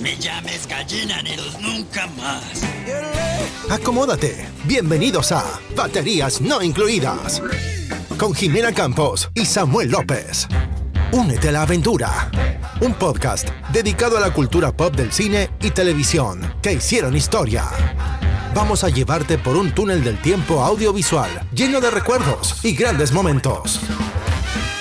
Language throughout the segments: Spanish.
Me llames gallina, Neros, nunca más. Acomódate. Bienvenidos a Baterías No Incluidas. Con Jimena Campos y Samuel López. Únete a la aventura. Un podcast dedicado a la cultura pop del cine y televisión que hicieron historia. Vamos a llevarte por un túnel del tiempo audiovisual lleno de recuerdos y grandes momentos.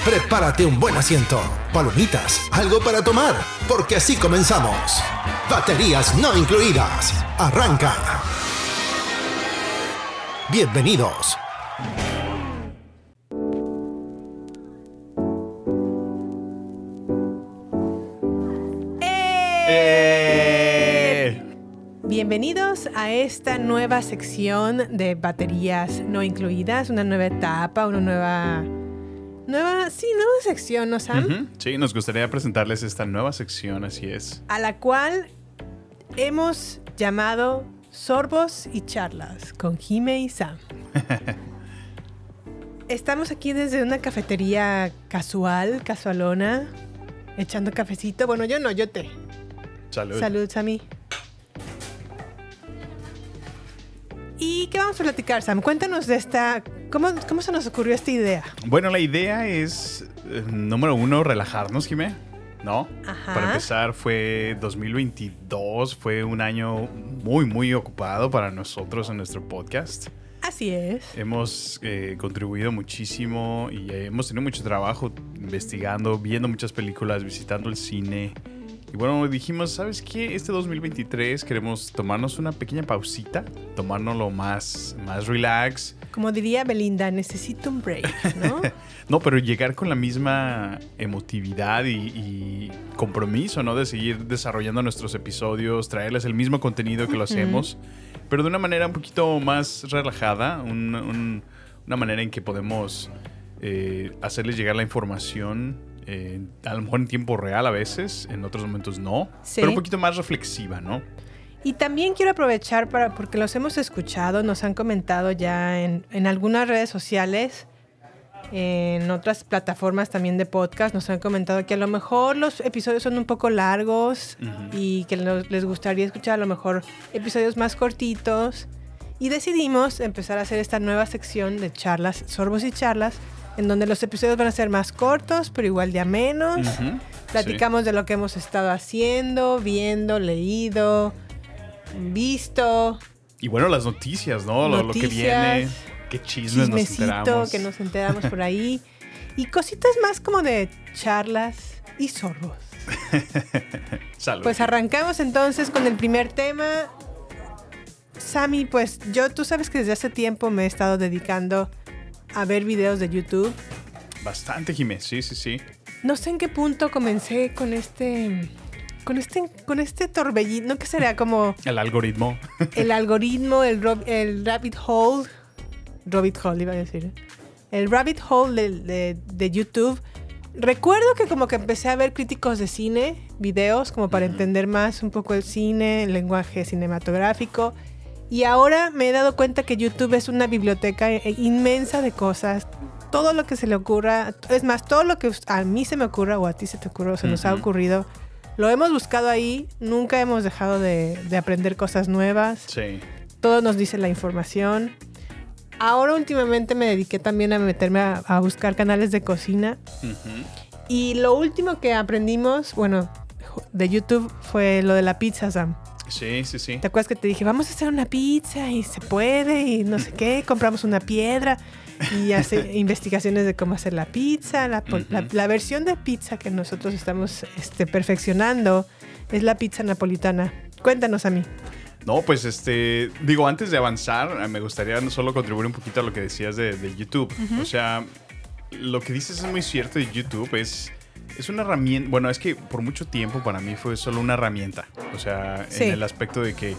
Prepárate un buen asiento, palomitas, algo para tomar, porque así comenzamos. Baterías no incluidas. Arranca. Bienvenidos. ¡Eh! Bienvenidos a esta nueva sección de baterías no incluidas, una nueva etapa, una nueva... Nueva, sí, nueva sección, ¿no, Sam? Sí, nos gustaría presentarles esta nueva sección, así es. A la cual hemos llamado Sorbos y Charlas con Jime y Sam. Estamos aquí desde una cafetería casual, casualona, echando cafecito. Bueno, yo no, yo té. Salud. Salud, Sammy. ¿Y qué vamos a platicar, Sam? Cuéntanos de esta... ¿Cómo, cómo se nos ocurrió esta idea? Bueno, la idea es, eh, número uno, relajarnos, Jimé. ¿No? Ajá. Para empezar, fue 2022, fue un año muy, muy ocupado para nosotros en nuestro podcast. Así es. Hemos eh, contribuido muchísimo y hemos tenido mucho trabajo investigando, viendo muchas películas, visitando el cine. Y bueno, dijimos, ¿sabes qué? Este 2023 queremos tomarnos una pequeña pausita, tomárnoslo más, más relax. Como diría Belinda, necesito un break, ¿no? No, pero llegar con la misma emotividad y, y compromiso, ¿no? De seguir desarrollando nuestros episodios, traerles el mismo contenido que lo hacemos, pero de una manera un poquito más relajada, un- un- una manera en que podemos eh, hacerles llegar la información, eh, a lo mejor en tiempo real a veces, en otros momentos no, Sí. pero un poquito más reflexiva, ¿no? Y también quiero aprovechar para, porque los hemos escuchado, nos han comentado ya en, en algunas redes sociales, en otras plataformas también de podcast, nos han comentado que a lo mejor los episodios son un poco largos y que los- les gustaría escuchar a lo mejor episodios más cortitos. Y decidimos empezar a hacer esta nueva sección de charlas, sorbos y charlas, en donde los episodios van a ser más cortos, pero igual de amenos. Ujú, Platicamos de lo que hemos estado haciendo, viendo, leído, visto, Y bueno, las noticias, ¿no? Lo, lo que Noticias, viene, qué chismes nos enteramos. que nos enteramos por ahí y cositas más como de charlas y sorbos. Salud. Pues arrancamos entonces con el primer tema. Sammy, pues yo, tú sabes que desde hace tiempo me he estado dedicando a ver videos de YouTube. Bastante, Jiménez, sí, sí, sí. No sé en qué punto comencé con este, con este, con este torbellino, ¿no? que sería como El algoritmo. el algoritmo, el, rob- el rabbit hole, rabbit hole iba a decir, el rabbit hole de, de- de YouTube. Recuerdo que como que empecé a ver críticos de cine, videos, como para entender más un poco el cine, el lenguaje cinematográfico. Y ahora me he dado cuenta que YouTube es una biblioteca eh, inmensa de cosas. Todo lo que se le ocurra, es más, todo lo que a mí se me ocurra o a ti se te ocurra o se nos ha ocurrido, lo hemos buscado ahí. Nunca hemos dejado de, de aprender cosas nuevas Sí. todo nos dice la información. Ahora últimamente me dediqué también a meterme a, a buscar canales de cocina. Y lo último que aprendimos, bueno, de YouTube fue lo de la pizza, Sam. Sí, sí, sí. ¿Te acuerdas que te dije, vamos a hacer una pizza y se puede y no sé qué? Compramos una piedra y hace investigaciones de cómo hacer la pizza. La, versión de pizza que nosotros estamos este, perfeccionando es la pizza napolitana. Cuéntanos a mí. No, pues este, digo, antes de avanzar, eh, me gustaría no solo contribuir un poquito a lo que decías de, de YouTube. O sea, lo que dices es muy cierto de YouTube, es Es una herramienta. Bueno, es que por mucho tiempo para mí fue solo una herramienta. O sea, Sí. en el aspecto de que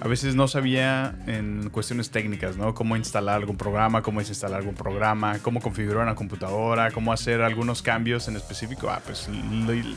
a veces no sabía en cuestiones técnicas, ¿no? Cómo instalar algún programa, cómo desinstalar algún programa, cómo configurar una computadora, cómo hacer algunos cambios en específico. Ah, pues el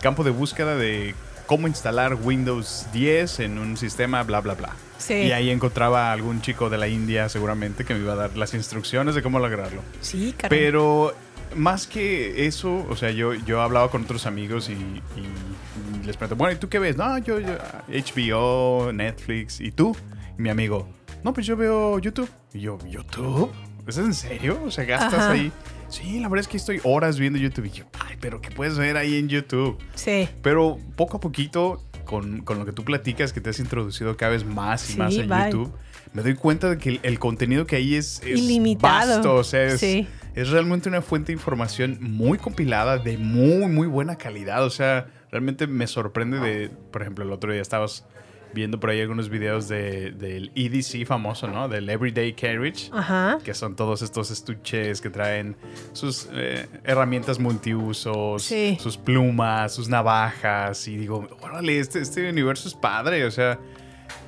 campo de búsqueda de cómo instalar Windows 10 en un sistema, bla, bla, bla. Sí. Y ahí encontraba a algún chico de la India seguramente que me iba a dar las instrucciones de cómo lograrlo. Sí, caray. Pero más que eso, o sea, yo, yo hablaba con otros amigos y, y les pregunté, bueno, ¿y tú qué ves? No, yo, yo, HBO, Netflix, ¿y tú? Y mi amigo, no, pues yo veo YouTube. Y yo, ¿YouTube? ¿Es en serio? O sea, gastas Ajá. ahí. Sí, la verdad es que estoy horas viendo YouTube. Y yo, ay, pero ¿qué puedes ver ahí en YouTube? Sí. Pero poco a poquito, con, con lo que tú platicas, que te has introducido cada vez más y Sí, más en bye. YouTube, me doy cuenta de que el, el contenido que hay es, es Ilimitado. vasto. O sea, es, Sí. Es realmente una fuente de información muy compilada, de muy, muy buena calidad. O sea, realmente me sorprende de, por ejemplo, el otro día estabas viendo por ahí algunos videos de, del EDC famoso, ¿no? Del Everyday Carriage Ajá. que son todos estos estuches que traen sus eh, herramientas multiusos, Sí. sus plumas, sus navajas. Y digo, órale, este, este universo es padre. O sea,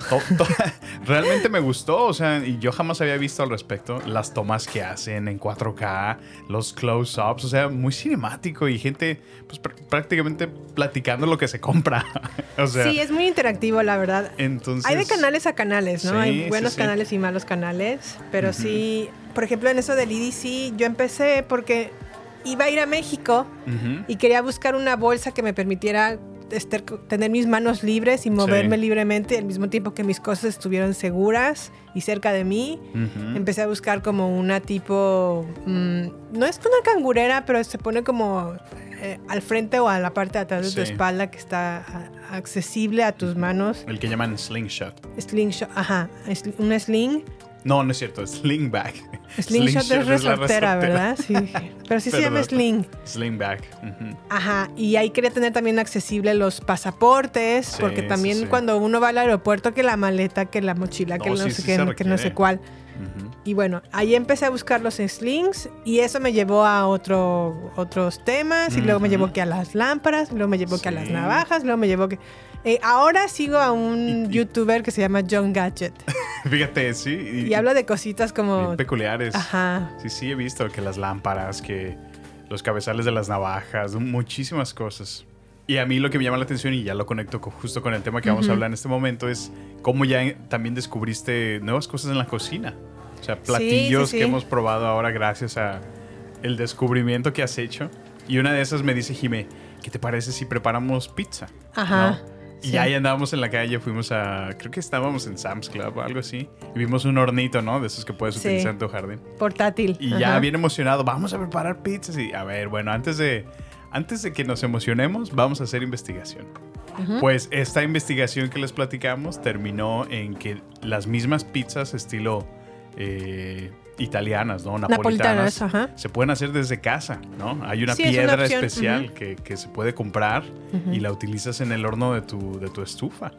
to- to- realmente me gustó. O sea, y yo jamás había visto al respecto las tomas que hacen en 4K, los close-ups. O sea, muy cinemático y gente, pues pr- prácticamente platicando lo que se compra. o sea, sí, es muy interactivo, la verdad. entonces. Hay de canales a canales, ¿no? Sí, Hay buenos sí. canales y malos canales, pero sí, por ejemplo, en eso del EDC, yo empecé porque iba a ir a México y quería buscar una bolsa que me permitiera estar- tener mis manos libres y moverme Sí. libremente al mismo tiempo que mis cosas estuvieran seguras y cerca de mí. Ujú. Empecé a buscar como una tipo, mm, no es una cangurera, pero se pone como eh, al frente o a la parte de atrás de tu Sí. espalda que está accesible a tus manos. El que llaman slingshot. Slingshot, ajá, es un sling. No, no es cierto, es slingback. Slingshot, es la resortera, resortera. ¿verdad? Sí. Pero sí se llama Perdón. sling. Slingback. ujú. Ajá, y ahí quería tener también accesible los pasaportes, Sí, porque también sí. cuando uno va al aeropuerto, que la maleta, que la mochila, que No, sé qué, que no sé cuál. Ujú. Y bueno, ahí empecé a buscar los slings y eso me llevó a otro, otros temas y luego me llevó que a las lámparas, luego me llevó que a las Sí. navajas, luego me llevó que... Eh, ahora sigo a un Y- y- youtuber que se llama John Gadget Fíjate, sí. y habla de cositas como... peculiares. Ajá. Sí, sí, he visto que las lámparas, que los cabezales de las navajas, muchísimas cosas. Y a mí lo que me llama la atención, y ya lo conecto co- justo con el tema que vamos a Ujú. hablar en este momento, es cómo ya en- también descubriste nuevas cosas en la cocina. O sea, platillos sí. que hemos probado ahora gracias a el descubrimiento que has hecho. Y una de esas me dice Jimé, ¿qué te parece si preparamos pizza? Ajá. ¿No? Y ahí andábamos en la calle, fuimos a, creo que estábamos en Sam's Club o algo así. Y vimos un hornito, ¿no? De esos que puedes utilizar en tu jardín. Portátil. Y Ajá. ya bien emocionado, vamos a preparar pizzas. Y a ver, bueno, antes de, antes de que nos emocionemos, vamos a hacer investigación. Pues esta investigación que les platicamos terminó en que las mismas pizzas estilo eh, italianas, ¿no? Napolitanas, Napolitanas, ajá. se pueden hacer desde casa, ¿no? Hay una Sí, es una piedra especial que, que se puede comprar y la utilizas en el horno de tu, de tu estufa.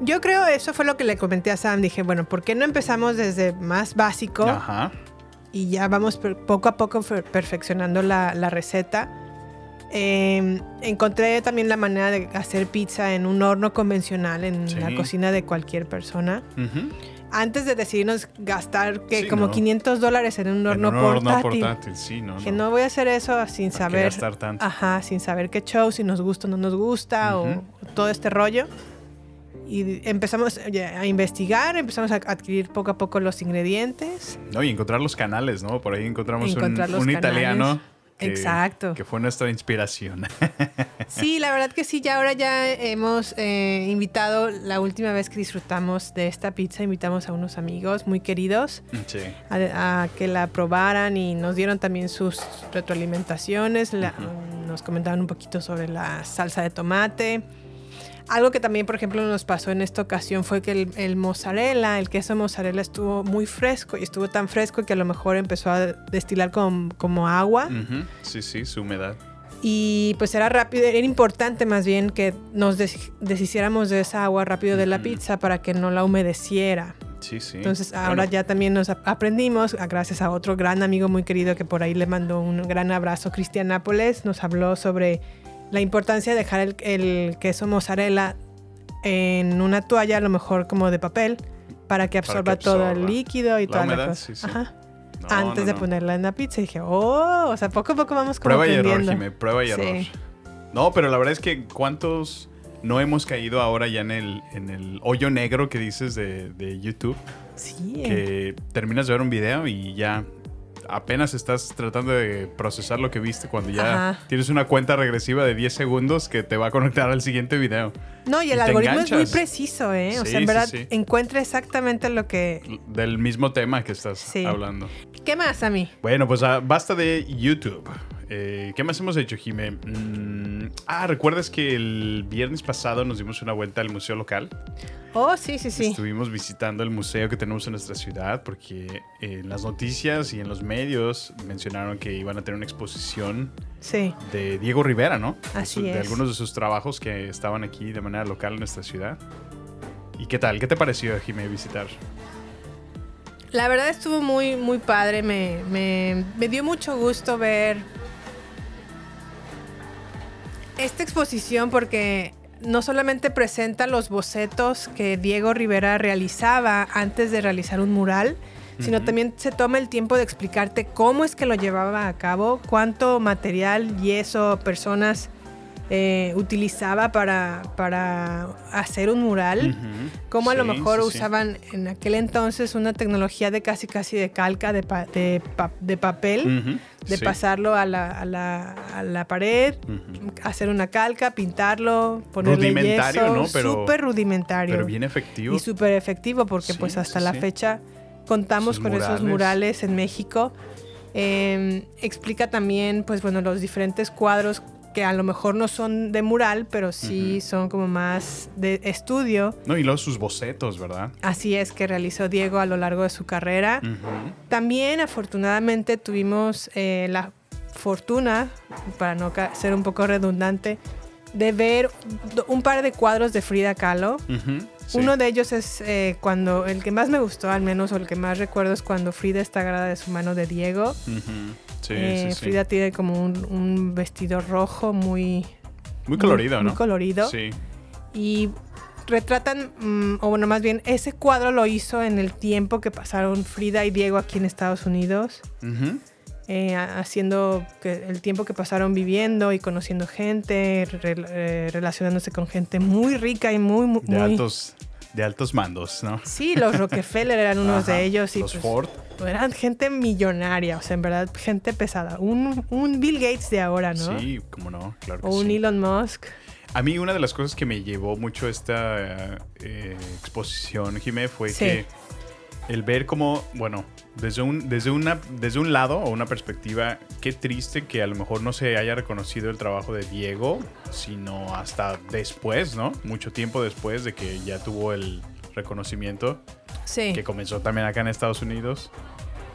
Yo creo eso fue lo que le comenté a Sam. Dije, bueno, ¿por qué no empezamos desde más básico Ajá. y ya vamos poco a poco perfeccionando la, la receta? Eh, encontré también la manera de hacer pizza en un horno convencional en Sí. la cocina de cualquier persona. Ujú. Antes de decidirnos gastar que Sí, como no. 500 dólares en un horno en un horno portátil. portátil, sí, no, Que no. no voy a hacer eso sin saber. gastar tanto? Ajá, sin saber qué show, si nos gusta o no nos gusta, Ujú. o todo este rollo. Y empezamos a investigar, empezamos a adquirir poco a poco los ingredientes. No, y encontrar los canales, ¿no? Por ahí encontramos un, Encontrar un italiano. Que, Exacto. Que fue nuestra inspiración. Sí, la verdad que sí, ya ahora ya hemos eh, invitado, la última vez que disfrutamos de esta pizza, invitamos a unos amigos muy queridos sí. a, a que la probaran y nos dieron también sus retroalimentaciones, la- nos comentaron un poquito sobre la salsa de tomate. Algo que también, por ejemplo, nos pasó en esta ocasión fue que el, el mozzarella, el queso mozzarella estuvo muy fresco y estuvo tan fresco que a lo mejor empezó a destilar como, como agua. Ujú. Sí, sí, su humedad. Y pues era rápido, era importante más bien que nos des- deshiciéramos de esa agua rápido de la pizza para que no la humedeciera. Sí, sí. Entonces Bueno, ahora ya también nos ap- aprendimos, a- gracias a otro gran amigo muy querido que por ahí le mandó un gran abrazo, Cristian Nápoles, nos habló sobre la importancia de dejar el, el queso mozzarella en una toalla, a lo mejor como de papel, para que Para absorba, todo el líquido y La toda la humedad, cosa. sí, sí. Ajá. no, Antes no, de no. ponerla en la pizza dije, oh, o sea, poco a poco vamos como Prueba y error. Jimé, prueba y Sí. error. No, pero la verdad es que cuántos no hemos caído ahora ya en el, en el hoyo negro que dices de, de YouTube, Sí. que terminas de ver un video y ya apenas estás tratando de procesar lo que viste cuando ya Ajá. tienes una cuenta regresiva de 10 segundos que te va a conectar al siguiente video. No, y el y algoritmo es muy preciso, ¿eh? o sea, en verdad sí. encuentra exactamente lo que... Del mismo tema que estás Sí. hablando. ¿Qué más a mí? Bueno, pues ah, basta de YouTube. Eh, ¿Qué más hemos hecho, Jimé? Mm, ah, ¿recuerdas que el viernes pasado nos dimos una vuelta al museo local? Oh, sí, sí, sí. Estuvimos visitando el museo que tenemos en nuestra ciudad porque en las noticias y en los medios mencionaron que iban a tener una exposición Sí. de Diego Rivera, ¿no? Así de, su- de es. algunos de sus trabajos que estaban aquí de manera local en nuestra ciudad. ¿Y qué tal? ¿Qué te pareció, Jimé, visitar? La verdad estuvo muy, muy padre. Me, me- me dio mucho gusto ver esta exposición porque no solamente presenta los bocetos que Diego Rivera realizaba antes de realizar un mural, sino también se toma el tiempo de explicarte cómo es que lo llevaba a cabo, cuánto material, yeso, personas eh, utilizaba para, para hacer un mural. Cómo a lo mejor sí, sí. usaban en aquel entonces una tecnología de casi casi de calca de, pa- de, pa- de papel, de pasarlo a la, a la- a la pared, hacer una calca, pintarlo, ponerle Rudimentario, yeso, ¿no? Pero- súper rudimentario Pero bien efectivo. y súper efectivo porque pues hasta la fecha contamos con esos murales. murales en México. Eh, explica también pues bueno los diferentes cuadros que a lo mejor no son de mural, pero sí son como más de estudio. No, y luego sus bocetos, ¿verdad? Así es que realizó Diego a lo largo de su carrera. También afortunadamente tuvimos eh, la fortuna, para no ser un poco redundante, de ver un par de cuadros de Frida Kahlo. Sí. Uno de ellos es eh, cuando, el que más me gustó al menos, o el que más recuerdo es cuando Frida está agarrada de su mano de Diego. Sí, Eh, sí, sí. Frida tiene como un, un vestido rojo muy, Muy colorido, muy ¿no? colorido. Sí. y retratan, mm, o bueno, más bien, ese cuadro lo hizo en el tiempo que pasaron Frida y Diego aquí en Estados Unidos. Eh, ha- haciendo que el tiempo que pasaron viviendo y conociendo gente, re- eh, relacionándose con gente muy rica y muy, muy... De muy- altos, de altos mandos, ¿no? Sí, los Rockefeller eran unos Ajá. de ellos. Y Los pues, Ford. Eran gente millonaria, o sea, en verdad, gente pesada. Un, un Bill Gates de ahora, ¿no? Sí, cómo no, claro que O un sí. Elon Musk. A mí una de las cosas que me llevó mucho esta eh, exposición, Jimé, fue Sí. que el ver cómo, bueno, desde un, desde, una, desde un lado o una perspectiva, qué triste que a lo mejor no se haya reconocido el trabajo de Diego, sino hasta después, ¿no? Mucho tiempo después de que ya tuvo el reconocimiento Sí. que comenzó también acá en Estados Unidos.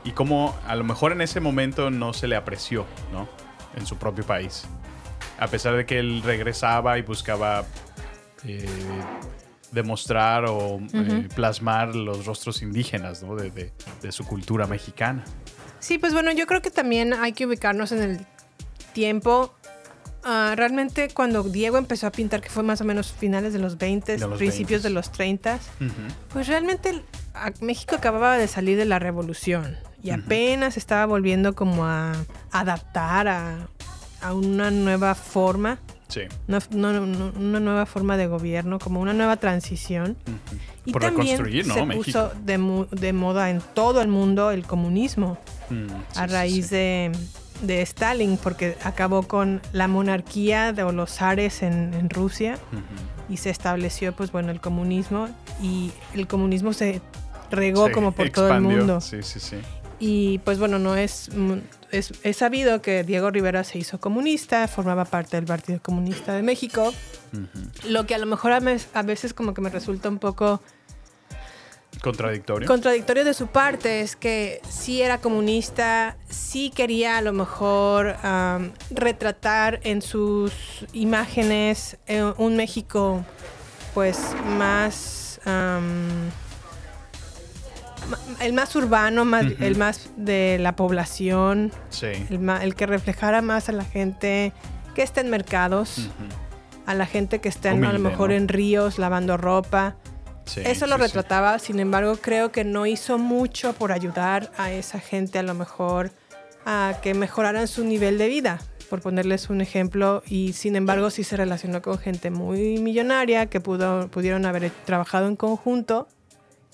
Y cómo a lo mejor en ese momento no se le apreció, ¿no? En su propio país. A pesar de que él regresaba y buscaba eh, demostrar o eh, plasmar los rostros indígenas, ¿no? De, de- de su cultura mexicana. Sí, pues bueno, yo creo que también hay que ubicarnos en el tiempo. Ah, realmente cuando Diego empezó a pintar, que fue más o menos finales de los 20, De los principios 20s. de los 30, Ujú. pues realmente México acababa de salir de la revolución y apenas estaba volviendo como a adaptar a, a una nueva forma, Sí. una, no- no- una nueva forma de gobierno, como una nueva transición. Y Por también reconstruir, ¿no? se México. puso de, de moda en todo el mundo el comunismo Mm, sí, a raíz sí. De, de Stalin, porque acabó con la monarquía de los zares en, en Rusia y se estableció, pues bueno, el comunismo y el comunismo se regó como por todo el mundo. Sí, sí, sí. Y pues bueno, no es, es, es sabido que Diego Rivera se hizo comunista, formaba parte del Partido Comunista de México, lo que a lo mejor a, mes- a veces como que me resulta un poco Contradictorio. contradictorio de su parte es que sí era comunista, sí quería a lo mejor retratar en sus imágenes eh, un México pues más el más urbano, más, el más de la población, Sí. el, que reflejara más a la gente que está en mercados, a la gente que está en- a lo mejor ¿no? en ríos lavando ropa. Sí, Eso lo sí. retrataba, sin embargo, creo que no hizo mucho por ayudar a esa gente a lo mejor a que mejoraran su nivel de vida, por ponerles un ejemplo, y sin embargo sí se relacionó con gente muy millonaria que pudo, pudieron haber trabajado en conjunto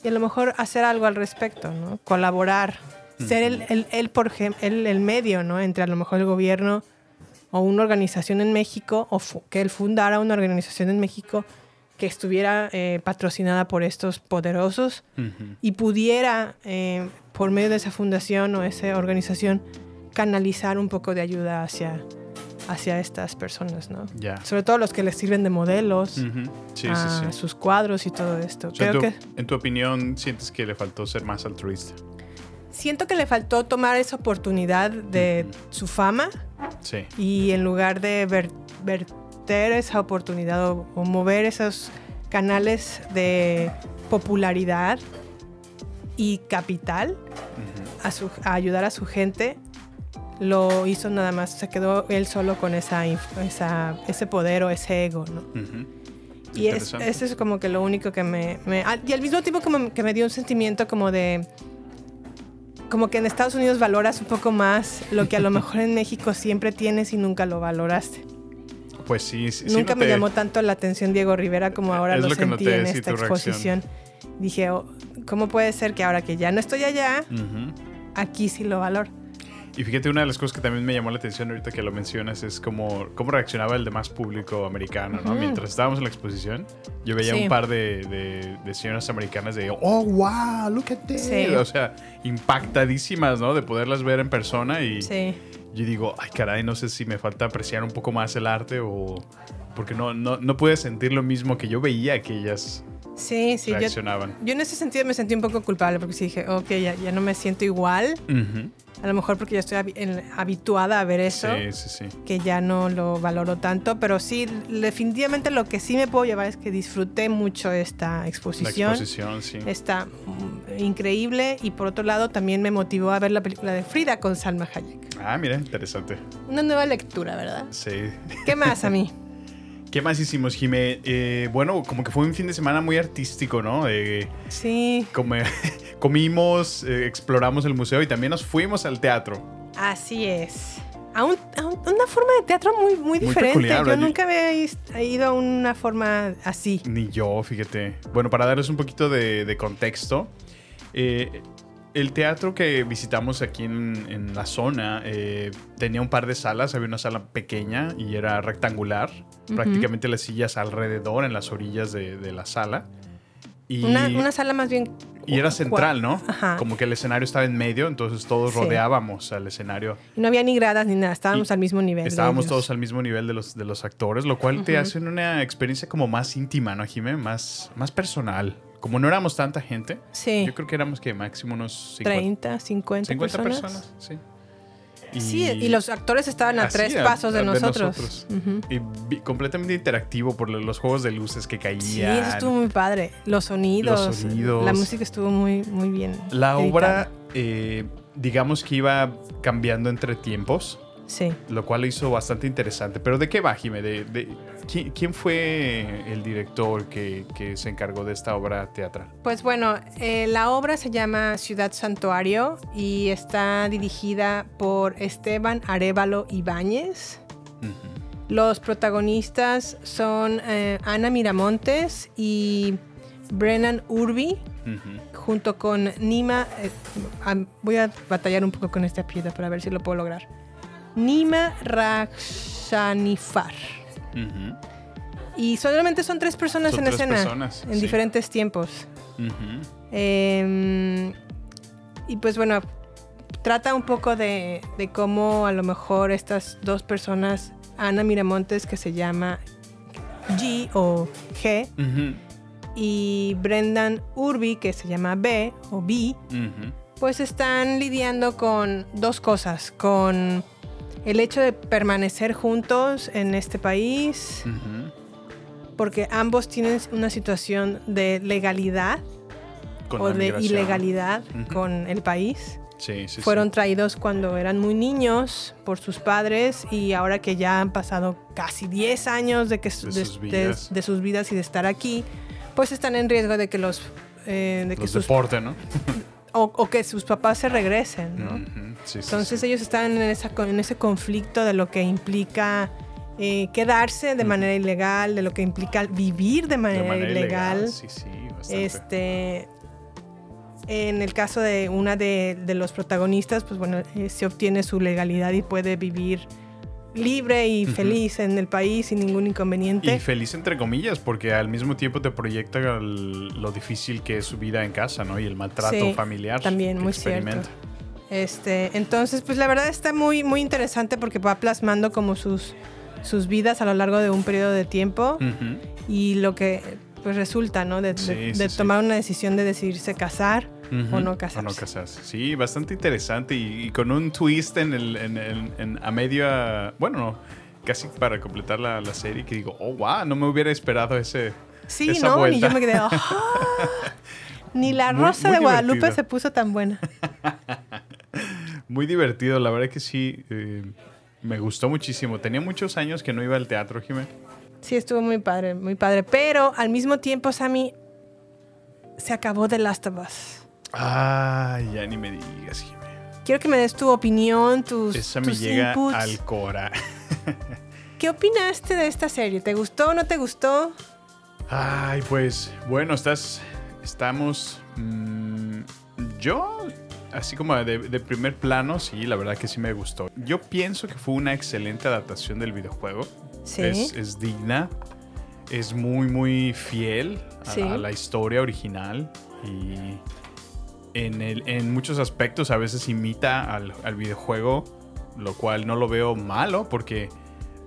y a lo mejor hacer algo al respecto, ¿no? Colaborar, ser el, el, el, por el, el medio, ¿no? Entre a lo mejor el gobierno o una organización en México, o que él fundara una organización en México que estuviera eh, patrocinada por estos poderosos y pudiera, eh, por medio de esa fundación o esa organización, canalizar un poco de ayuda hacia, hacia estas personas, ¿no? Ya. Sobre todo los que les sirven de modelos. Sí, a sí, sí. sus cuadros y todo esto. O sea, Creo tú- que En tu opinión, ¿sientes que le faltó ser más altruista? siento que le faltó tomar esa oportunidad de su fama Sí. y en lugar de ver- verter esa oportunidad o, o mover esos canales de popularidad y capital a, su- a ayudar a su gente, lo hizo nada más, se quedó él solo con esa, esa- ese poder o ese ego, ¿no? Y es, eso es como que lo único que me, me- ah, Y al mismo tiempo como que me dio un sentimiento como de... Como que en Estados Unidos valoras un poco más lo que a lo mejor en México siempre tienes y nunca lo valoraste. Pues sí, sí. sí nunca me llamó tanto la atención Diego Rivera como ahora Es lo, sentí en esta reacción. exposición. Dije, oh, ¿cómo puede ser que ahora que ya no estoy allá, aquí sí lo valoro? Y fíjate, una de las cosas que también me llamó la atención ahorita que lo mencionas es cómo, cómo reaccionaba el demás público americano, ¿no? Ujú. Mientras estábamos en la exposición, yo veía Sí. un par de, de- de señoras americanas de, oh, wow, look at this. Sí. O sea, impactadísimas, ¿no? De poderlas ver en persona y Sí. yo digo, ay, caray, no sé si me falta apreciar un poco más el arte o... Porque no, no, no pude sentir lo mismo que yo veía que ellas Sí, sí. Yo, reaccionaban. yo en ese sentido me sentí un poco culpable porque sí dije, ok, ya, ya no me siento igual. Ujú. A lo mejor porque ya estoy habituada a ver eso, Sí, sí, sí. que ya no lo valoro tanto. Pero sí, definitivamente lo que sí me puedo llevar es que disfruté mucho esta La exposición. exposición, sí. Está mm, increíble y por otro lado también me motivó a ver la película de Frida con Salma Hayek. Ah, mira, interesante. Una nueva lectura, ¿verdad? Sí. ¿Qué más a mí? ¿Qué más hicimos, Jimé? Eh, bueno, como que fue un fin de semana muy artístico, ¿no? Eh, Sí, come- comimos, eh, exploramos el museo y también nos fuimos al teatro. así es. A, un- a un- una forma de teatro muy, muy diferente. peculiar, Yo nunca había ido a una forma así. Ni yo, fíjate. Bueno, para darles un poquito de, de contexto, eh, el teatro que visitamos aquí en, en la zona eh, tenía un par de salas. Había una sala pequeña y era rectangular. Prácticamente las sillas alrededor, en las orillas de, de la sala. Y, Una, una sala más bien. y era central, ¿no? Ajá. Como que el escenario estaba en medio, entonces todos Sí. rodeábamos al escenario. Y no había ni gradas ni nada, estábamos Y al mismo nivel. Estábamos todos al mismo nivel de los, de los actores, lo cual te hace una experiencia como más íntima, ¿no, Jimé? Más, más personal. Como no éramos tanta gente, Sí, yo creo que éramos que máximo unos 50, 30, 50, 50 personas. personas. Sí. Sí, y los actores estaban a tres pasos de a- nosotros. Ujú. Y completamente interactivo por los juegos de luces que caían. Sí, eso estuvo muy padre. Los sonidos, Los sonidos. la música estuvo muy, muy bien. La editada. obra, eh, digamos que iba cambiando entre tiempos. Sí. lo cual lo hizo bastante interesante. Pero ¿de qué va, Jime? ¿De, de- quién, quién fue el director que, que se encargó de esta obra teatral? Pues bueno, eh, la obra se llama Ciudad Santuario y está dirigida por Esteban Arevalo Ibáñez. Los protagonistas son eh, Ana Miramontes y Brennan Urbi, junto con Nima. eh, voy a batallar un poco con este apellido para ver si lo puedo lograr. Nima Rakshanifar. Ujú. Y solamente son tres personas Son en tres escena, personas, en sí. diferentes tiempos. Eh, y pues bueno, trata un poco de, de cómo a lo mejor estas dos personas, Ana Miramontes, que se llama G o G, y Brendan Urbi, que se llama B o B, pues están lidiando con dos cosas, con el hecho de permanecer juntos en este país, porque ambos tienen una situación de legalidad con o de ilegalidad con el país. Sí, sí, Fueron sí. traídos cuando eran muy niños por sus padres y ahora que ya han pasado casi 10 años de, que, De de, sus de- vidas. de sus vidas y de estar aquí, pues están en riesgo de que los... eh, de que Los sus, deporten, ¿no? o, o que sus papás se regresen, ¿no? Sí, Entonces sí. ellos están en, esa, en ese conflicto de lo que implica eh, quedarse de manera ilegal, de lo que implica vivir de manera, de manera ilegal. ilegal. Sí, sí, bastante. Este, en el caso de una de, de los protagonistas, pues bueno, eh, se obtiene su legalidad y puede vivir libre y feliz en el país sin ningún inconveniente. Y feliz entre comillas, porque al mismo tiempo te proyecta el- lo difícil que es su vida en casa, ¿no? Y el maltrato Sí, familiar. también, que muy experimenta. cierto. Este, entonces, pues la verdad está muy, muy interesante porque va plasmando como sus, sus vidas a lo largo de un periodo de tiempo y lo que pues resulta, ¿no? De, de- Sí, de sí, sí. tomar una decisión de decidirse casar o no casarse. O no casarse. Sí, bastante interesante y, y con un twist en el, en, en- en- a media, bueno, no, casi para completar la, la serie que digo, oh, wow, no me hubiera esperado ese. Sí, esa no, ni vuelta. yo me quedé. "Ah". Ni la Muy- rosa muy de Guadalupe divertido. se puso tan buena. Muy divertido, la verdad que sí, eh, me gustó muchísimo. Tenía muchos años que no iba al teatro, Jimé. Sí, estuvo muy padre, muy padre. Pero al mismo tiempo, Sammy, se acabó The Last of Us. Ay, ya ni me digas, Jimé. Quiero que me des tu opinión, tus, Esa me tus llega inputs. al cora. ¿Qué opinaste de esta serie? ¿Te gustó o no te gustó? Ay, pues bueno, estás, estamos, mm, yo, así como de, de primer plano, sí, la verdad que sí me gustó. Yo pienso que fue una excelente adaptación del videojuego. Sí. Es, es digna, es muy, muy fiel a, Sí. a la historia original y en, el, en muchos aspectos a veces imita al, al videojuego, lo cual no lo veo malo porque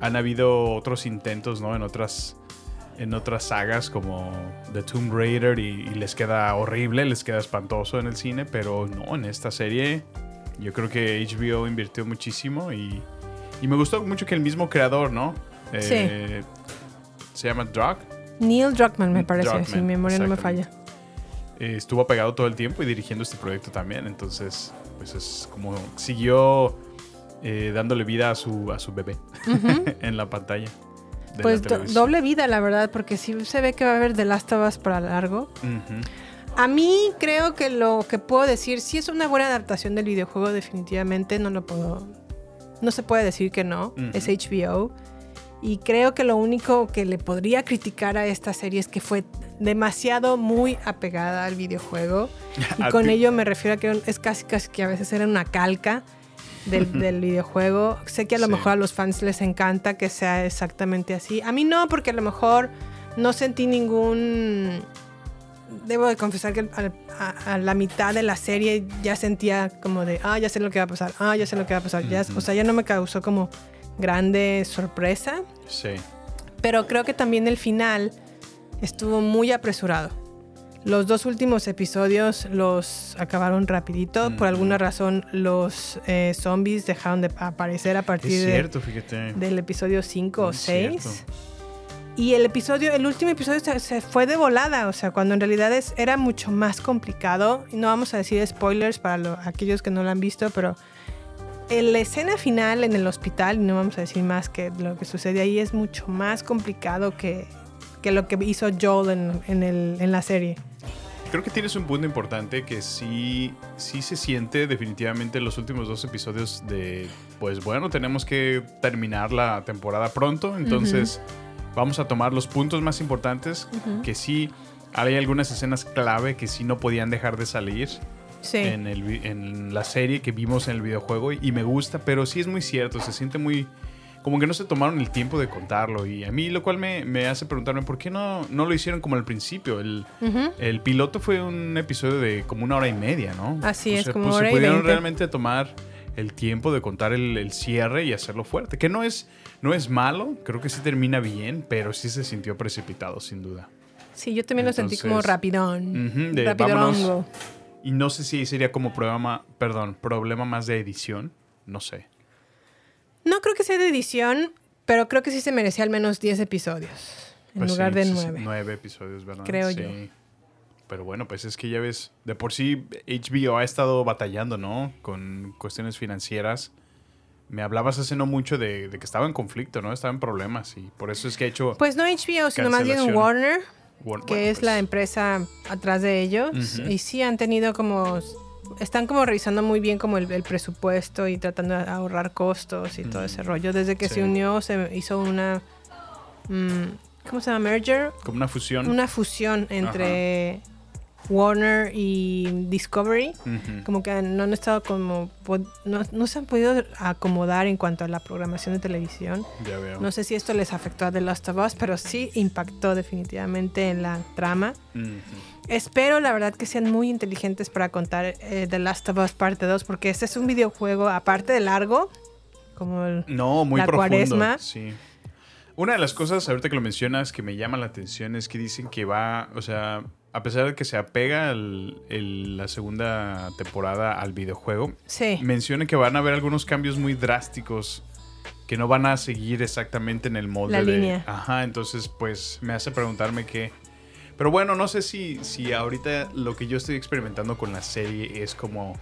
han habido otros intentos, ¿no? En otras, en otras sagas como The Tomb Raider y, y les queda horrible, les queda espantoso en el cine, pero no, en esta serie yo creo que HBO invirtió muchísimo y, y me gustó mucho que el mismo creador, ¿no? Eh, Se llama Drog. Neil Druckmann, me parece, Druckmann, si mi memoria no me falla. Eh, estuvo apegado todo el tiempo y dirigiendo este proyecto también. Entonces, pues es como siguió eh, dándole vida a su, a su bebé en la pantalla. De Pues la do- doble vida, la verdad, porque sí se ve que va a haber The Last of Us para largo. A mí creo que lo que puedo decir, sí es una buena adaptación del videojuego, definitivamente, no lo puedo... No se puede decir que no, es HBO. Y creo que lo único que le podría criticar a esta serie es que fue demasiado muy apegada al videojuego. Y con ello me refiero a que es casi, casi que a veces era una calca del, del videojuego. Sé que a lo Sí. mejor a los fans les encanta que sea exactamente así. A mí no, porque a lo mejor no sentí ningún... Debo de confesar que a, a la mitad de la serie ya sentía como de, ah, ya sé lo que va a pasar, ah, ya sé lo que va a pasar. Ya, o sea, ya no me causó como grande sorpresa. Sí. Pero creo que también el final estuvo muy apresurado. Los dos últimos episodios los acabaron rapidito. Por alguna razón los eh, zombies dejaron de aparecer a partir Es de- cierto, fíjate. del episodio 5 o Es 6. cierto. Y el episodio, el último episodio se, se fue de volada, o sea, cuando en realidad es, era mucho más complicado. No vamos a decir spoilers para lo- aquellos que no lo han visto, pero la escena final en el hospital, no vamos a decir más que lo que sucede ahí, es mucho más complicado que, que lo que hizo Joel en, en el- en la serie. Creo que tienes un punto importante que sí, sí se siente definitivamente en los últimos dos episodios de, pues bueno, tenemos que terminar la temporada pronto, entonces vamos a tomar los puntos más importantes, que sí hay algunas escenas clave que sí no podían dejar de salir Sí. en, el, en la serie que vimos en el videojuego y me gusta, pero sí es muy cierto, se siente muy... Como que no se tomaron el tiempo de contarlo y a mí lo cual me, me hace preguntarme por qué no, no lo hicieron como al principio. El, el piloto fue un episodio de como una hora y media, ¿no? Así es, como pues, hora y se pudieron realmente tomar el tiempo de contar el, el cierre y hacerlo fuerte. Que no es, no es malo, creo que sí termina bien, pero sí se sintió precipitado, sin duda. Sí, yo también lo sentí como rapidón. Ujú, de vámonos. Y no sé si sería como problema, perdón, problema más de edición, no sé. No creo que sea de edición, pero creo que sí se merecía al menos 10 episodios. En Pues lugar sí, de sí, sí, 9. Nueve episodios, ¿verdad? Creo Sí. yo. Pero bueno, pues es que ya ves, de por sí HBO ha estado batallando, ¿no? Con cuestiones financieras. Me hablabas hace no mucho de, de que estaba en conflicto, ¿no? Estaba en problemas y por eso es que ha hecho... Pues no HBO, sino más bien. Warner, que bueno, es la pues, empresa atrás de ellos. Y sí han tenido como... Están como revisando muy bien como el, el presupuesto y tratando de ahorrar costos y todo ese rollo. Desde que Sí. se unió se hizo una... mm, ¿Cómo se llama? Merger. Como una fusión. Una fusión entre Warner y Discovery. Como que no han estado como... No, no se han podido acomodar en cuanto a la programación de televisión. Ya veo. No sé si esto les afectó a The Last of Us, pero sí impactó definitivamente en la trama. Espero, la verdad, que sean muy inteligentes para contar eh, The Last of Us parte 2, porque este es un videojuego, aparte de largo, como el... No, muy La profundo. cuaresma. Sí. Una de las cosas, ahorita que lo mencionas, que me llama la atención es que dicen que va, o sea, a pesar de que se apega el- el- la segunda temporada al videojuego, Sí. menciona que van a haber algunos cambios muy drásticos que no van a seguir exactamente en el molde La de- línea. Ajá, entonces pues me hace preguntarme qué. Pero bueno, no sé si, si ahorita lo que yo estoy experimentando con la serie es como,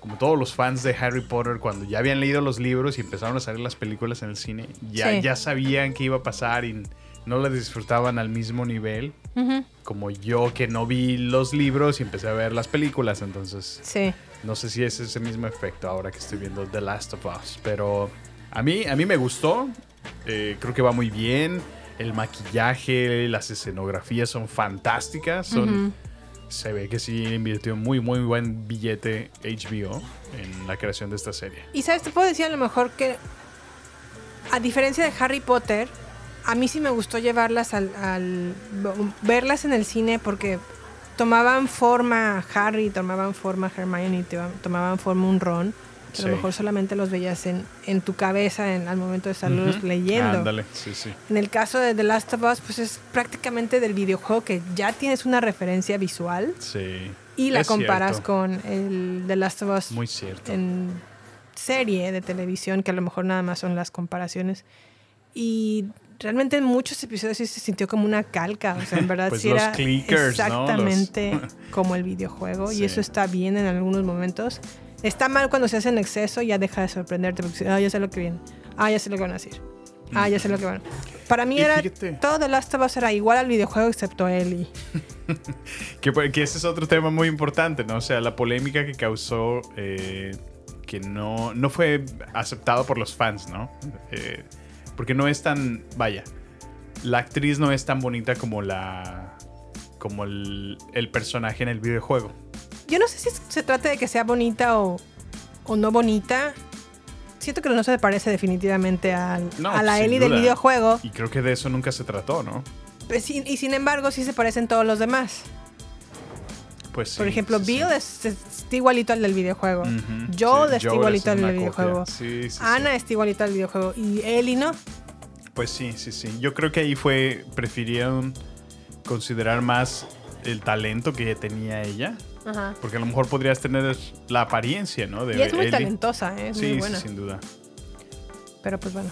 como todos los fans de Harry Potter cuando ya habían leído los libros y empezaron a salir las películas en el cine, ya, Sí. ya sabían qué iba a pasar y no las disfrutaban al mismo nivel como yo que no vi los libros y empecé a ver las películas, entonces Sí. no sé si es ese mismo efecto ahora que estoy viendo The Last of Us, pero a mí, a mí me gustó. Eh, creo que va muy bien. El maquillaje, las escenografías son fantásticas. Son, Se ve que sí invirtió muy, muy buen billete HBO en la creación de esta serie. Y sabes, te puedo decir a lo mejor que, a diferencia de Harry Potter, a mí sí me gustó llevarlas al, al- verlas en el cine porque tomaban forma Harry, tomaban forma Hermione, to- tomaban forma un Ron. Que a lo mejor solamente los veías en, en tu cabeza en, al momento de estarlos leyendo. Ándale, sí, sí. En el caso de The Last of Us, pues es prácticamente del videojuego que ya tienes una referencia visual Sí. y la Es comparas cierto. con el The Last of Us Muy cierto. en serie de televisión, que a lo mejor nada más son las comparaciones. Y realmente en muchos episodios sí se sintió como una calca. O sea, en verdad Pues sí los era clickers, ¿no? exactamente Los- como el videojuego. Sí. Y eso está bien en algunos momentos. Está mal cuando se hace en exceso, ya deja de sorprenderte. Porque ah, ya sé lo que viene. Ah, ya sé lo que van a decir. Ah, ya sé lo que van. Para mí Y era fíjate- todo The Last of Us era igual al videojuego excepto Ellie. Que, que ese es otro tema muy importante, ¿no? O sea, la polémica que causó eh, que no, no fue aceptado por los fans, ¿no? Eh, porque no es tan, vaya, la actriz no es tan bonita como la como el, el personaje en el videojuego. Yo no sé si se trata de que sea bonita o, o no bonita. Siento que no se parece definitivamente al- No, a la Ellie del videojuego. Y creo que de eso nunca se trató, ¿no? Pues sí, y sin embargo, sí se parecen todos los demás. Pues sí, Por ejemplo, sí, sí. Bill es, está igualito al del videojuego. Ujú, Joel sí, está Joel igualito es al del videojuego. Sí, sí, sí. Ana está igualito al videojuego. Y Ellie no. Pues sí, sí, sí. Yo creo que ahí fue, prefirieron considerar más el talento que tenía ella. Ajá. Porque a lo mejor podrías tener la apariencia, ¿no? De Y es muy Ellie. talentosa, ¿eh? es Sí, muy sí, buena. sin duda. Pero pues bueno.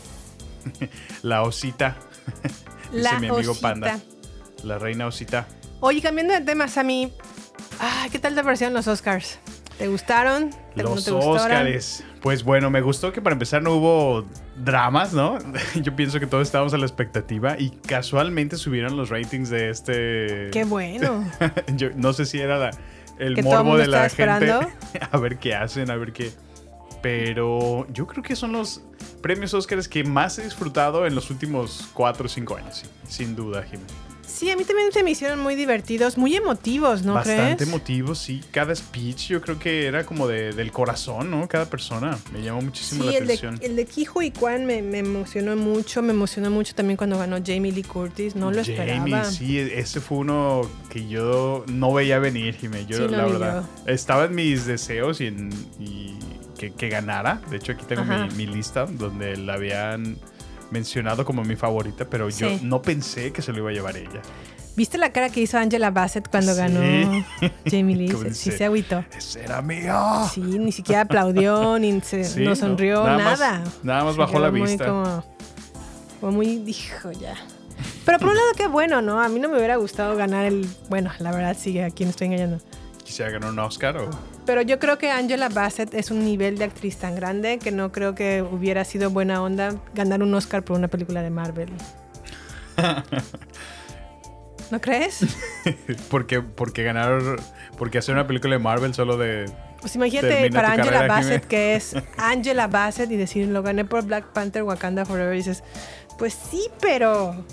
La osita. Dice La mi amigo osita. Panda. La reina osita. Oye, cambiando de temas a Ay, ¿qué tal te parecieron los Oscars? ¿Te gustaron? ¿Te- Los te? Óscares. Pues bueno, me gustó que para empezar no hubo dramas, ¿no? Yo pienso que todos estábamos a la expectativa y casualmente subieron los ratings de este... Qué bueno. Yo no sé si era la- el morbo de la gente. a ver qué hacen, a ver qué. Pero yo creo que son los premios Óscares que más he disfrutado en los últimos 4 o 5 años, sí, sin duda, Jimmy. Sí, a mí también se me hicieron muy divertidos, muy emotivos, ¿no Bastante crees? emotivo, sí. Cada speech yo creo que era como de- del corazón, ¿no? Cada persona. Me llamó muchísimo Sí, la el de, atención. el de Kijo y Kwan me, me emocionó mucho. Me emocionó mucho también cuando ganó Jamie Lee Curtis. No lo esperaba. Jamie, sí, ese fue uno que yo no veía venir, Jimmy. Yo, Sí, la verdad, estaba en mis deseos y, en- y que, que ganara. De hecho, aquí tengo mi, mi lista donde la habían mencionado como mi favorita, pero yo no pensé que se lo iba a llevar ella. ¿Viste la cara que hizo Angela Bassett cuando Sí. ganó Jamie Lee? Se- sí, se agüitó. ¡Ese era mío! Sí, ni siquiera aplaudió, ni se, Sí, no no, sonrió, nada más- nada. nada más bajó la muy vista. Como, como muy, dijo ya. Pero por un lado, qué bueno, ¿no? A mí no me hubiera gustado ganar el. Bueno, la verdad, sí, a quién estoy engañando. Quisiera ganar un Oscar o. Pero yo creo que Angela Bassett es un nivel de actriz tan grande que no creo que hubiera sido buena onda ganar un Oscar por una película de Marvel. ¿No crees? porque, porque ganar. Porque hacer una película de Marvel solo de. Pues imagínate para Angela Bassett, que es Angela Bassett, y decir, lo gané por Black Panther Wakanda Forever. Y dices, pues sí, pero.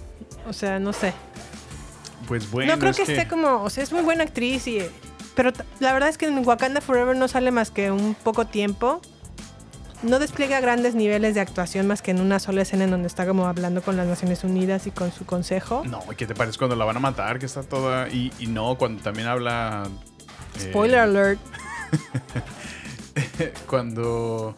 O sea, no sé. Pues bueno. no creo es que, esté como. O sea, es muy buena actriz, y, pero la verdad es que en Wakanda Forever no sale más que un poco tiempo. No despliega grandes niveles de actuación más que en una sola escena en donde está como hablando con las Naciones Unidas y con su consejo. No, ¿y ¿qué te parece cuando la van a matar? Que está toda. Y, y no, cuando también habla. eh, Spoiler alert. Cuando.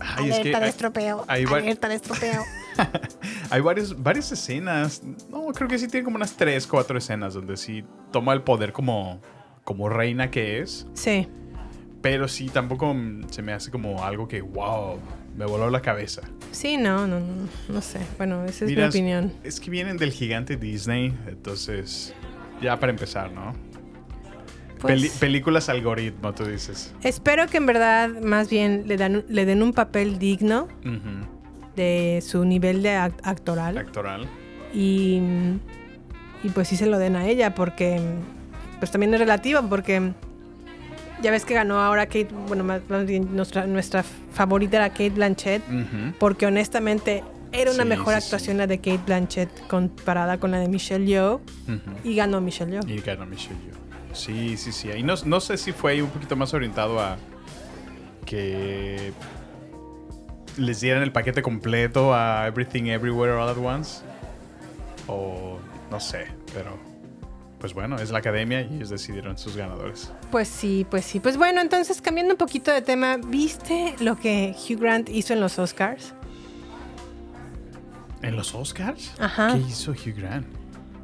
Ay, es que Alerta de hay- estropeo. hay Alerta de estropeo. Hay varios, varias escenas. No, creo que sí tiene como unas tres, cuatro escenas donde sí toma el poder como, como reina que es. Sí. Pero sí, tampoco se me hace como algo que, wow, me voló la cabeza. Sí, no, no, no. No sé. Bueno, esa es Mira, mi opinión. Es que vienen del gigante Disney, entonces, ya para empezar, ¿no? Pues, Peli- películas algoritmo, tú dices. espero que en verdad más bien le, dan, le den un papel digno de su nivel de act- actoral. Actoral. y, y pues sí se lo den a ella porque pues también es relativo porque ya ves que ganó ahora Kate, bueno, más, bien nuestra, nuestra favorita era Kate Blanchett porque honestamente era una Sí, mejor sí, actuación la de Kate Blanchett comparada con la de Michelle Yeoh y ganó Michelle Yeoh. Y ganó Michelle Yeoh. Sí, sí, sí. Y no, no sé si fue ahí un poquito más orientado a que les dieran el paquete completo a Everything Everywhere All at Once. O no sé, pero pues bueno, es la academia y ellos decidieron sus ganadores. Pues sí, pues sí. Pues bueno, entonces cambiando un poquito de tema, ¿viste lo que Hugh Grant hizo en los Oscars? ¿En los Oscars? Ajá. ¿Qué hizo Hugh Grant?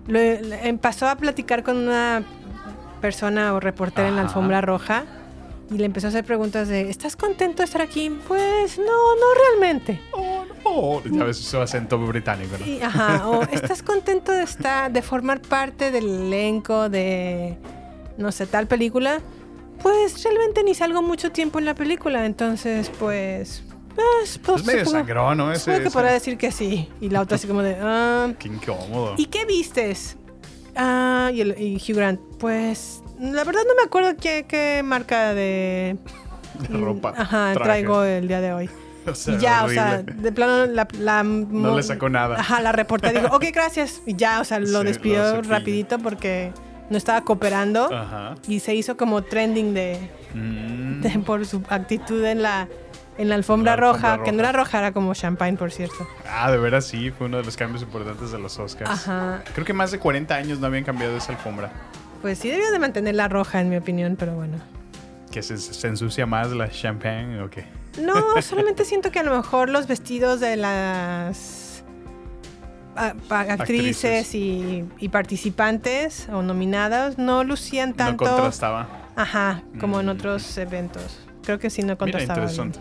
Lo- le- em, pasó a platicar con una persona o reportera en la alfombra roja y le empezó a hacer preguntas de ¿estás contento de estar aquí? Pues no, no realmente. Oh, no. Ya ves su acento británico, ¿no? Y, ajá, o ¿estás contento de estar, de formar parte del elenco de no sé, tal película? Pues realmente ni salgo mucho tiempo en la película, entonces pues pues, pues, Es medio sangrón, ¿no? Ese- supongo que ese- podrá decir que sí. Y la otra así como de, ah, Qué incómodo. ¿Y qué vistes? Ah, y, el- y Hugh Grant, pues la verdad no me acuerdo qué, qué marca de De ropa. Ajá, traje. traigo el día de hoy. O sea, y ya, o sea, de plano la, la- No le sacó nada. Ajá, la reportera dijo, ok, gracias. Y ya, o sea, lo Sí, despidió lo rapidito porque no estaba cooperando. Ajá. Y se hizo como trending de, Mm. de- por su actitud en la, en la alfombra, La alfombra roja, que no era roja, era como champagne, por cierto. Ah, de veras sí, fue uno de los cambios importantes de los Oscars. Ajá. Creo que más de 40 años no habían cambiado esa alfombra. Pues sí debía de mantenerla roja, en mi opinión, pero bueno. ¿Que se, se ensucia más la champagne o qué? No, solamente siento que a lo mejor los vestidos de las a- actrices, Actrices. Y, y participantes o nominadas no lucían No tanto. contrastaba. Ajá, como en Mm. otros eventos. Creo que sí no Mira, contrastaba. bien. interesante.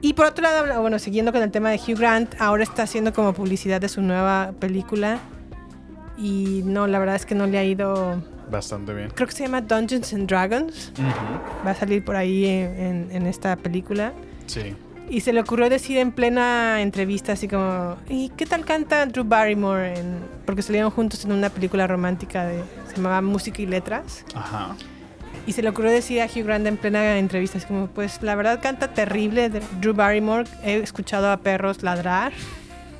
Y por otro lado, bueno, siguiendo con el tema de Hugh Grant, ahora está haciendo como publicidad de su nueva película. Y no, la verdad es que no le ha ido. Bastante bien. Creo que se llama Dungeons and Dragons. Ujú. Va a salir por ahí en- en- en esta película. Sí. Y se le ocurrió decir en plena entrevista así como, ¿y qué tal canta Drew Barrymore? En- porque salieron juntos en una película romántica de, se llamaba Música y Letras. Ajá. Y se le ocurrió decir a Hugh Grant en plena entrevista así como, pues la verdad canta terrible Drew Barrymore. He escuchado a perros ladrar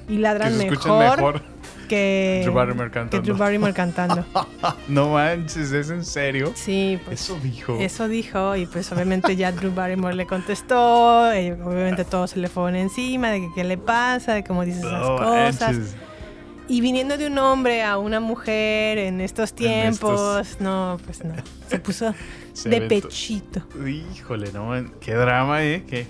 y Que ladran escuchen mejor, mejor. que Drew Barrymore que cantando. Drew Barrymore cantando. No manches, ¿es en serio? Sí, pues Eso dijo. Eso dijo y pues obviamente ya Drew Barrymore le contestó, y obviamente todos se le fueron encima de que qué le pasa, de cómo dice esas No cosas. manches. Y viniendo de un hombre a una mujer en estos tiempos, estos- no, pues no, se puso Se de aventó. pechito. Híjole, no, qué drama, ¿eh? ¿Qué?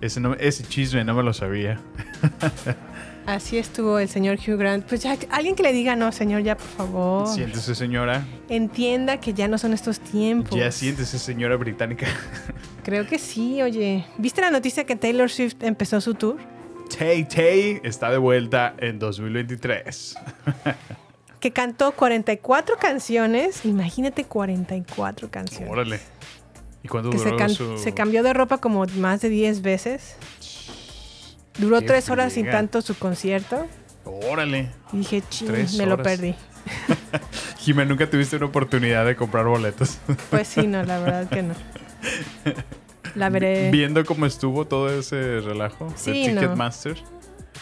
Ese, no- ese chisme no me lo sabía. Así estuvo el señor Hugh Grant. Pues ya, alguien que le diga, no, señor, ya por favor. Siéntese, señora. Entienda que ya no son estos tiempos. Ya siéntese, señora británica. Creo que sí, oye. ¿Viste la noticia que Taylor Swift empezó su tour? Tay Tay está de vuelta en 2023. Que cantó 44 canciones. Imagínate 44 canciones. Órale. ¿Y que se, duró can- su...? se cambió de ropa como más de 10 veces. Duró Qué tres horas sin tanto su concierto. Órale. Y dije, ching, me lo perdí. Jimé, nunca tuviste una oportunidad de comprar boletos. Pues sí, no, la verdad que no. La veré. Viendo cómo estuvo todo ese relajo Sí, de no. Ticketmaster,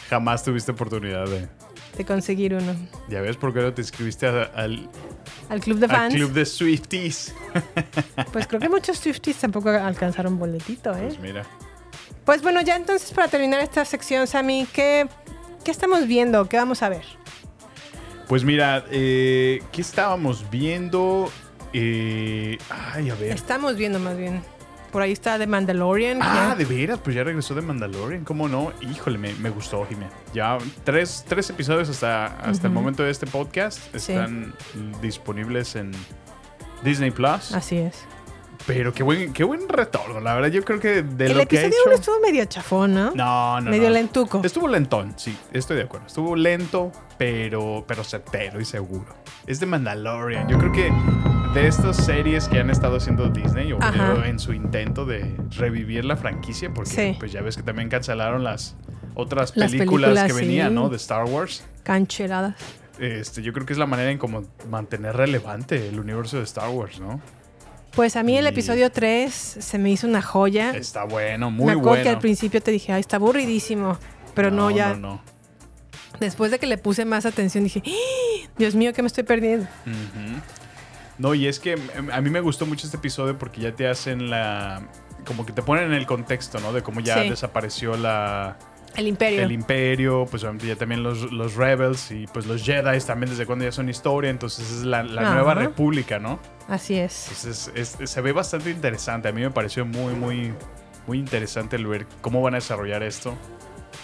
jamás tuviste oportunidad de... de conseguir uno. Ya ves por qué no te inscribiste a- al, Al club de al fans. club de Swifties. Pues creo que muchos Swifties tampoco alcanzaron boletito, ¿eh? Pues mira. Pues bueno, ya entonces para terminar esta sección, Sammy, ¿qué, qué estamos viendo? ¿Qué vamos a ver? Pues mira, eh, ¿qué estábamos viendo? Eh, ay, a ver. Estamos viendo más bien. Por ahí está The Mandalorian. Ah, de veras, pues ya regresó de Mandalorian, ¿cómo no? Híjole, me, me gustó, Jimé. Ya tres, tres episodios hasta, hasta el Ujú. momento de este podcast Sí. están disponibles en Disney Plus. Así es. Pero qué buen, qué buen retorno, la verdad. Yo creo que de El lo que ha episodio hecho... 1 estuvo medio chafón, ¿no? No, no, medio no. lentuco. Estuvo lentón, sí, estoy de acuerdo. Estuvo lento, pero, pero certero y seguro. Es de Mandalorian. Yo creo que de estas series que han estado haciendo Disney, o en su intento de revivir la franquicia, porque Sí. pues ya ves que también cancelaron las otras Las películas, películas, que venían. ¿no? De Star Wars. Cancheradas. Este, yo creo que es la manera en cómo mantener relevante el universo de Star Wars, ¿no? Pues a mí el Y- episodio 3 se me hizo una joya. Está bueno, muy me acuerdo bueno. que al principio te dije, ay, está aburridísimo. Pero no, ya. No, no. Después de que le puse más atención, dije, ¡Ah! Dios mío, ¿qué me estoy perdiendo? No, y es que em, a mí me gustó mucho este episodio porque ya te hacen la. Como que te ponen en el contexto, ¿no? De cómo ya Sí. desapareció la, El Imperio. el Imperio, pues obviamente ya también los, los Rebels y pues los Jedi también desde cuando ya son historia. Entonces es la, la nueva república, ¿no? Así es. Entonces es- es- se ve bastante interesante. A mí me pareció muy, muy, muy interesante el ver cómo van a desarrollar esto.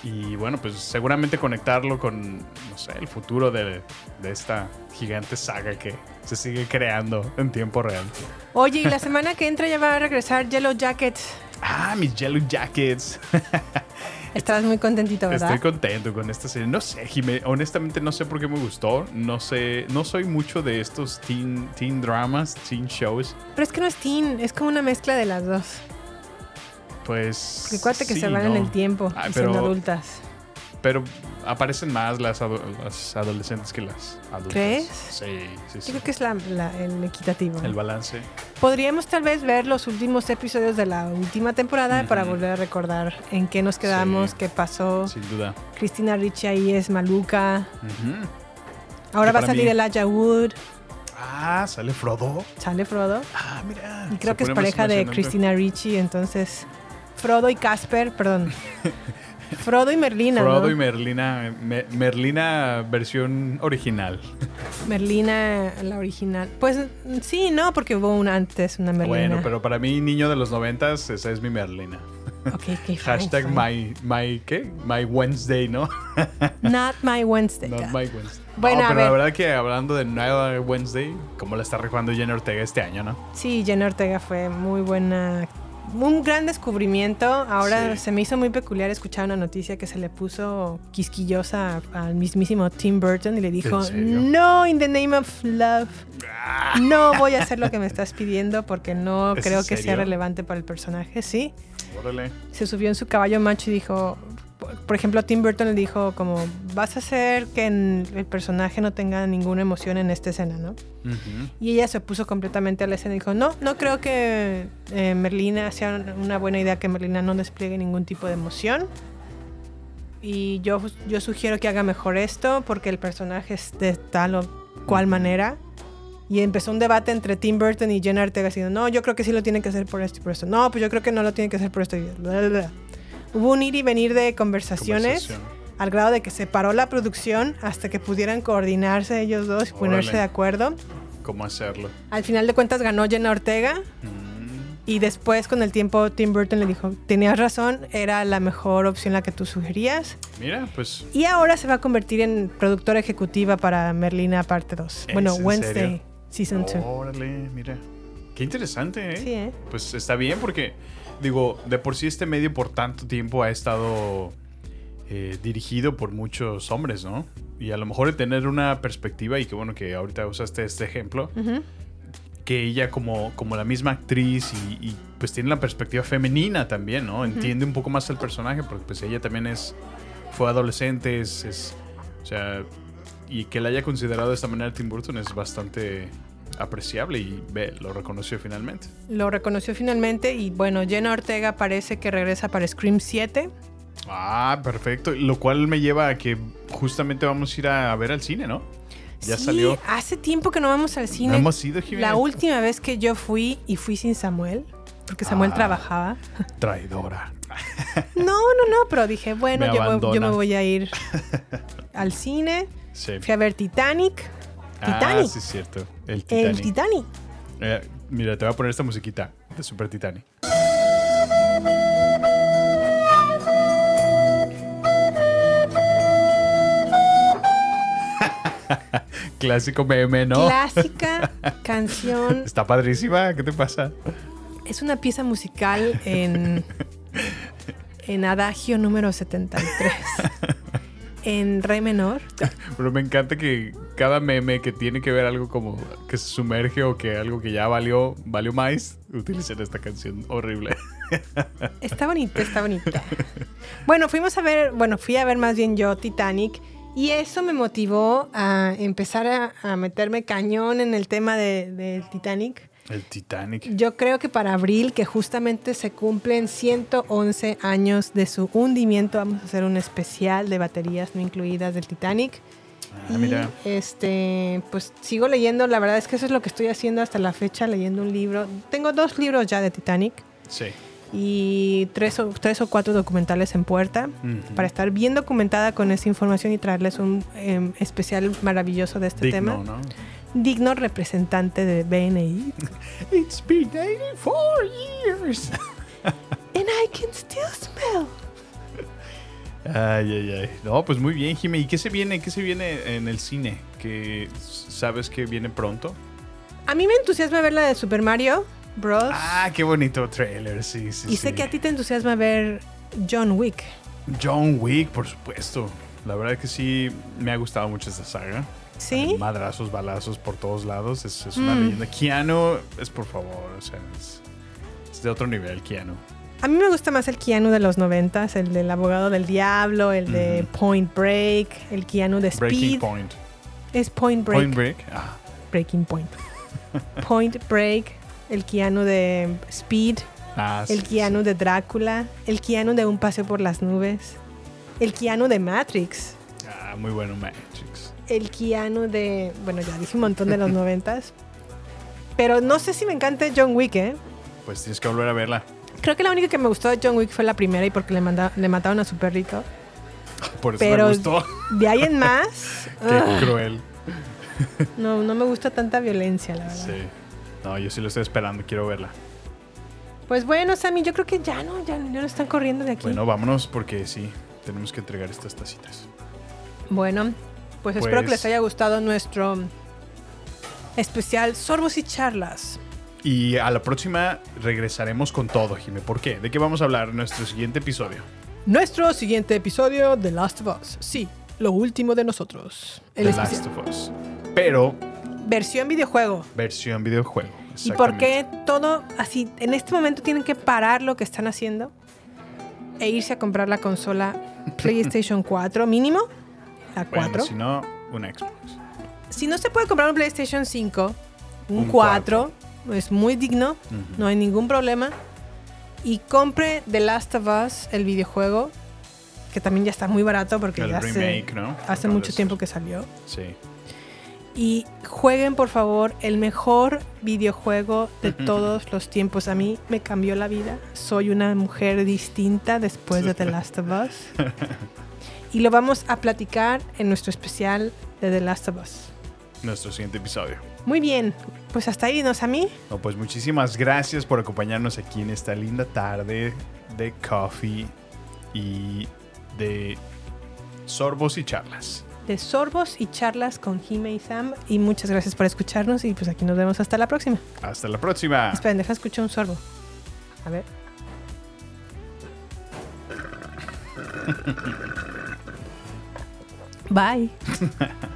Y bueno, pues seguramente conectarlo con, no sé, el futuro de, de esta gigante saga que se sigue creando en tiempo real. Oye, y la semana que entra ya va a regresar Yellow Jacket. Ah, mis Yellow Jackets. Estarás muy contentito, ¿verdad? Estoy contento con esta serie. No sé, Jimé, honestamente no sé por qué me gustó. No sé, no soy mucho de estos teen, teen dramas, teen shows. Pero es que no es teen, es como una mezcla de las dos. Pues. Porque que sí, se van en el tiempo Ay, y son pero- adultas. Pero aparecen más las, ado- las adolescentes que las adultas. ¿Crees? Sí, sí, sí. Yo creo que es la- la- el equitativo. El balance. Podríamos tal vez ver los últimos episodios de la última temporada para volver a recordar en qué nos quedamos, Sí. qué pasó. Sin duda. Cristina Ricci ahí es maluca. Ahora va a salir mí- Elijah Wood. Ah, sale Frodo. Sale Frodo. Ah, mira. Y creo que es pareja de. Cristina Ricci, entonces Frodo y Casper, perdón. Frodo y Merlina. Frodo ¿no? y Merlina. Me- Merlina versión original. Merlina, la original. Pues sí, no, porque hubo una antes, una Merlina. Bueno, pero para mí, niño de los noventas, esa es mi Merlina. Ok, ok, fine, Hashtag fine. my, my, ¿qué? My Wednesday, ¿no? Not my Wednesday. Not God. my Wednesday. Bueno, No, a pero la ver. verdad que hablando de nueva Wednesday, como la está rifando Jenna Ortega este año, ¿no? Sí, Jenna Ortega fue muy buena. Un gran descubrimiento. Ahora Sí. se me hizo muy peculiar escuchar una noticia que se le puso quisquillosa al mismísimo Tim Burton y le dijo, no, in the name of love. No voy a hacer lo que me estás pidiendo porque no ¿Es creo que sea relevante para el personaje. Sí, Órale. se subió en su caballo macho y dijo, por- ejemplo, Tim Burton le dijo como, vas a hacer que el personaje no tenga ninguna emoción en esta escena, ¿no? Ujú. Y ella se opuso completamente a la escena y dijo, no, no creo que eh, Merlina sea una buena idea que Merlina no despliegue ningún tipo de emoción. Y yo, yo sugiero que haga mejor esto porque el personaje es de tal o cual manera. Y empezó un debate entre Tim Burton y Jenna Ortega diciendo, no, yo creo que sí lo tiene que hacer por esto y por esto. No, pues yo creo que no lo tiene que hacer por esto. Y bla, bla, bla. Hubo un ir y venir de conversaciones al grado de que se paró la producción hasta que pudieran coordinarse ellos dos y ponerse Órale. de acuerdo. ¿Cómo hacerlo? Al final de cuentas ganó Jenna Ortega Mm, y después con el tiempo Tim Burton le dijo, tenías razón, era la mejor opción la que tú sugerías. Mira, pues Y ahora se va a convertir en productora ejecutiva para Merlina parte 2. ¿Es Bueno, en Wednesday serio? Season 2. Órale, mira. Qué interesante, ¿eh? Sí, ¿eh? Pues está bien porque, digo, de por sí este medio por tanto tiempo ha estado eh, dirigido por muchos hombres, ¿no? Y a lo mejor de tener una perspectiva, y que bueno que ahorita usaste este ejemplo, que ella como, como la misma actriz y, y, pues tiene la perspectiva femenina también, ¿no? Entiende un poco más el personaje, porque pues ella también es, fue adolescente, es, es- o sea, y que la haya considerado de esta manera Tim Burton es bastante apreciable y ve, lo reconoció finalmente. Lo reconoció finalmente y bueno, Jenna Ortega parece que regresa para Scream 7. Ah, perfecto. Lo cual me lleva a que justamente vamos a ir a, ver al cine, ¿no? Ya Sí, salió. Hace tiempo que no vamos al cine. No hemos ido, Jimena. La última vez que yo fui y fui sin Samuel, porque Samuel Ah. trabajaba. Traidora. No, no, no, pero dije, bueno, Me yo, voy- yo me voy a ir al cine. Sí. Fui a ver Titanic. Ah, Titanic. sí, es cierto. El Titanic. El Titanic. Eh, mira, te voy a poner esta musiquita de Super Titanic. Clásico meme, ¿no? Clásica canción. Está padrísima. ¿Qué te pasa? Es una pieza musical en, en adagio número 73. En re menor. Pero me encanta que cada meme que tiene que ver algo como que se sumerge o que algo que ya valió, valió más, utilicen esta canción horrible. Está bonita, está bonita. Bueno, fuimos a ver, bueno, fui a ver más bien yo Titanic y eso me motivó a empezar a, a meterme cañón en el tema de, de Titanic. El Titanic. Yo creo que para abril, que justamente se cumplen 111 años de su hundimiento, vamos a hacer un especial de baterías no incluidas del Titanic. Ah, y mira. este, pues sigo leyendo, la verdad es que eso es lo que estoy haciendo hasta la fecha, leyendo un libro. Tengo dos libros ya de Titanic Sí. y tres o, tres o cuatro documentales en puerta Ujú. para estar bien documentada con esa información y traerles un em, especial maravilloso de este Digno, tema. ¿no? Digno representante de BNI. It's been 84 years. And I can still smell. Ay, ay, ay. No, pues muy bien, Jimmy. ¿Y qué se viene? ¿Qué se viene en el cine? ¿Que sabes que viene pronto? A mí me entusiasma ver la de Super Mario Bros. Ah, qué bonito trailer, sí, sí. y sé sí. que a ti te entusiasma ver John Wick. John Wick, por supuesto. La verdad que sí me ha gustado mucho esta saga. ¿Sí? Madrazos, balazos por todos lados. Es, es una Mm. leyenda. Keanu es por favor, o sea, es, es de otro nivel, Keanu. A mí me gusta más el Keanu de los noventas, el del abogado del diablo, el de. Point Break, el Keanu de Breaking Speed. Point. Es Point Break. Point Break. Ah, Breaking Point. Point Break, el Keanu de Speed, ah, el Keanu sí. de Drácula, el Keanu de Un Paseo por las Nubes, el Keanu de Matrix, Ah, muy bueno, Matrix. el Keanu de... Bueno, ya dije un montón de los noventas. Pero no sé si me encanta John Wick, ¿eh? Pues tienes que volver a verla. Creo que la única que me gustó de John Wick fue la primera y porque le, manda- le mataron a su perrito. Por eso Pero me gustó. de ahí en más, Qué ah, cruel. no, no me gusta tanta violencia, la verdad. Sí. No, yo sí lo estoy esperando, quiero verla. Pues bueno, Sammy, yo creo que ya no, ya, ya no están corriendo de aquí. Bueno, vámonos porque sí, tenemos que entregar estas tacitas. Bueno, pues, espero que Pues- les haya gustado nuestro especial Sorbos y Charlas. Y a la próxima regresaremos con todo, Jimé. ¿Por qué? ¿De qué vamos a hablar en nuestro siguiente episodio? Nuestro siguiente episodio de Last of Us. Sí, lo último de nosotros. El The. Last of Us. Pero Versión videojuego. versión videojuego. ¿Y por qué todo así? En este momento tienen que parar lo que están haciendo e irse a comprar la consola PlayStation 4 mínimo. La 4. Bueno, si no, una Xbox. si no se puede comprar un PlayStation 5, un, Un 4, es muy digno, no hay ningún problema. Y compre The Last of Us, el videojuego, que también ya está muy barato porque El ya remake, hace, ¿no? hace mucho tiempo que salió. Sí. Y jueguen, por favor, el mejor videojuego de todos los tiempos. A mí me cambió la vida. Soy una mujer distinta después de The Last of Us. Y lo vamos a platicar en nuestro especial de The Last of Us. Nuestro siguiente episodio. Muy bien, pues hasta ahí, ¿nos a mí? No, pues muchísimas gracias por acompañarnos aquí en esta linda tarde de coffee y de sorbos y charlas. De sorbos y charlas con Jime y Sam. Y muchas gracias por escucharnos. Y pues aquí nos vemos hasta la próxima. Hasta la próxima. Esperen, deja escuchar un sorbo. A ver. Bye.